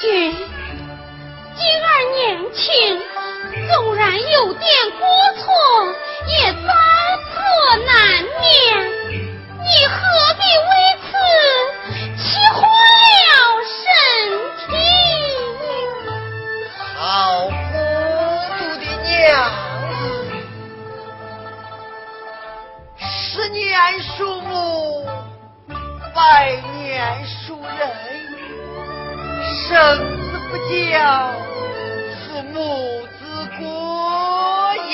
君，今儿年轻，纵然有点过错，也在所难免，你何必为此？气坏了身体。好孤独的娘。十年树木，百年树人。生子不教，父母之过也。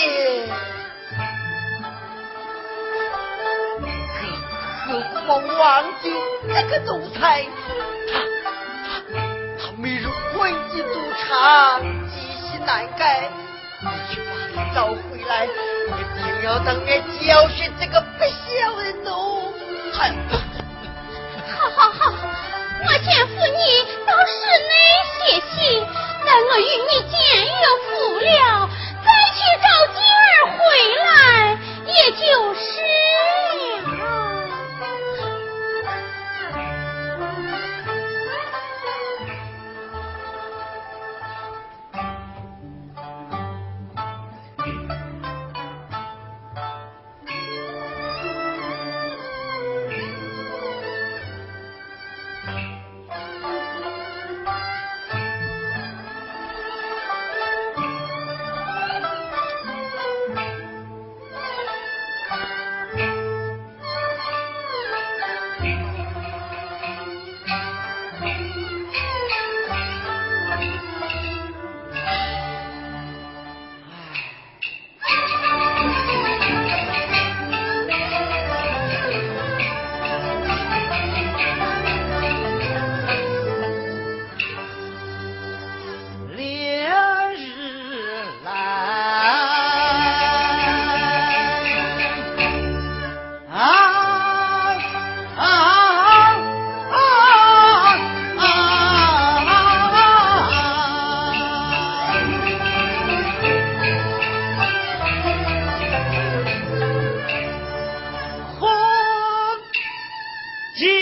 可是我们忘记那个奴才，他他他，每日混迹赌场，积习难改。你去把他找回来，一定要当面教训这个不孝的奴才。好好好，我先服你。是你写信让我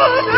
Father!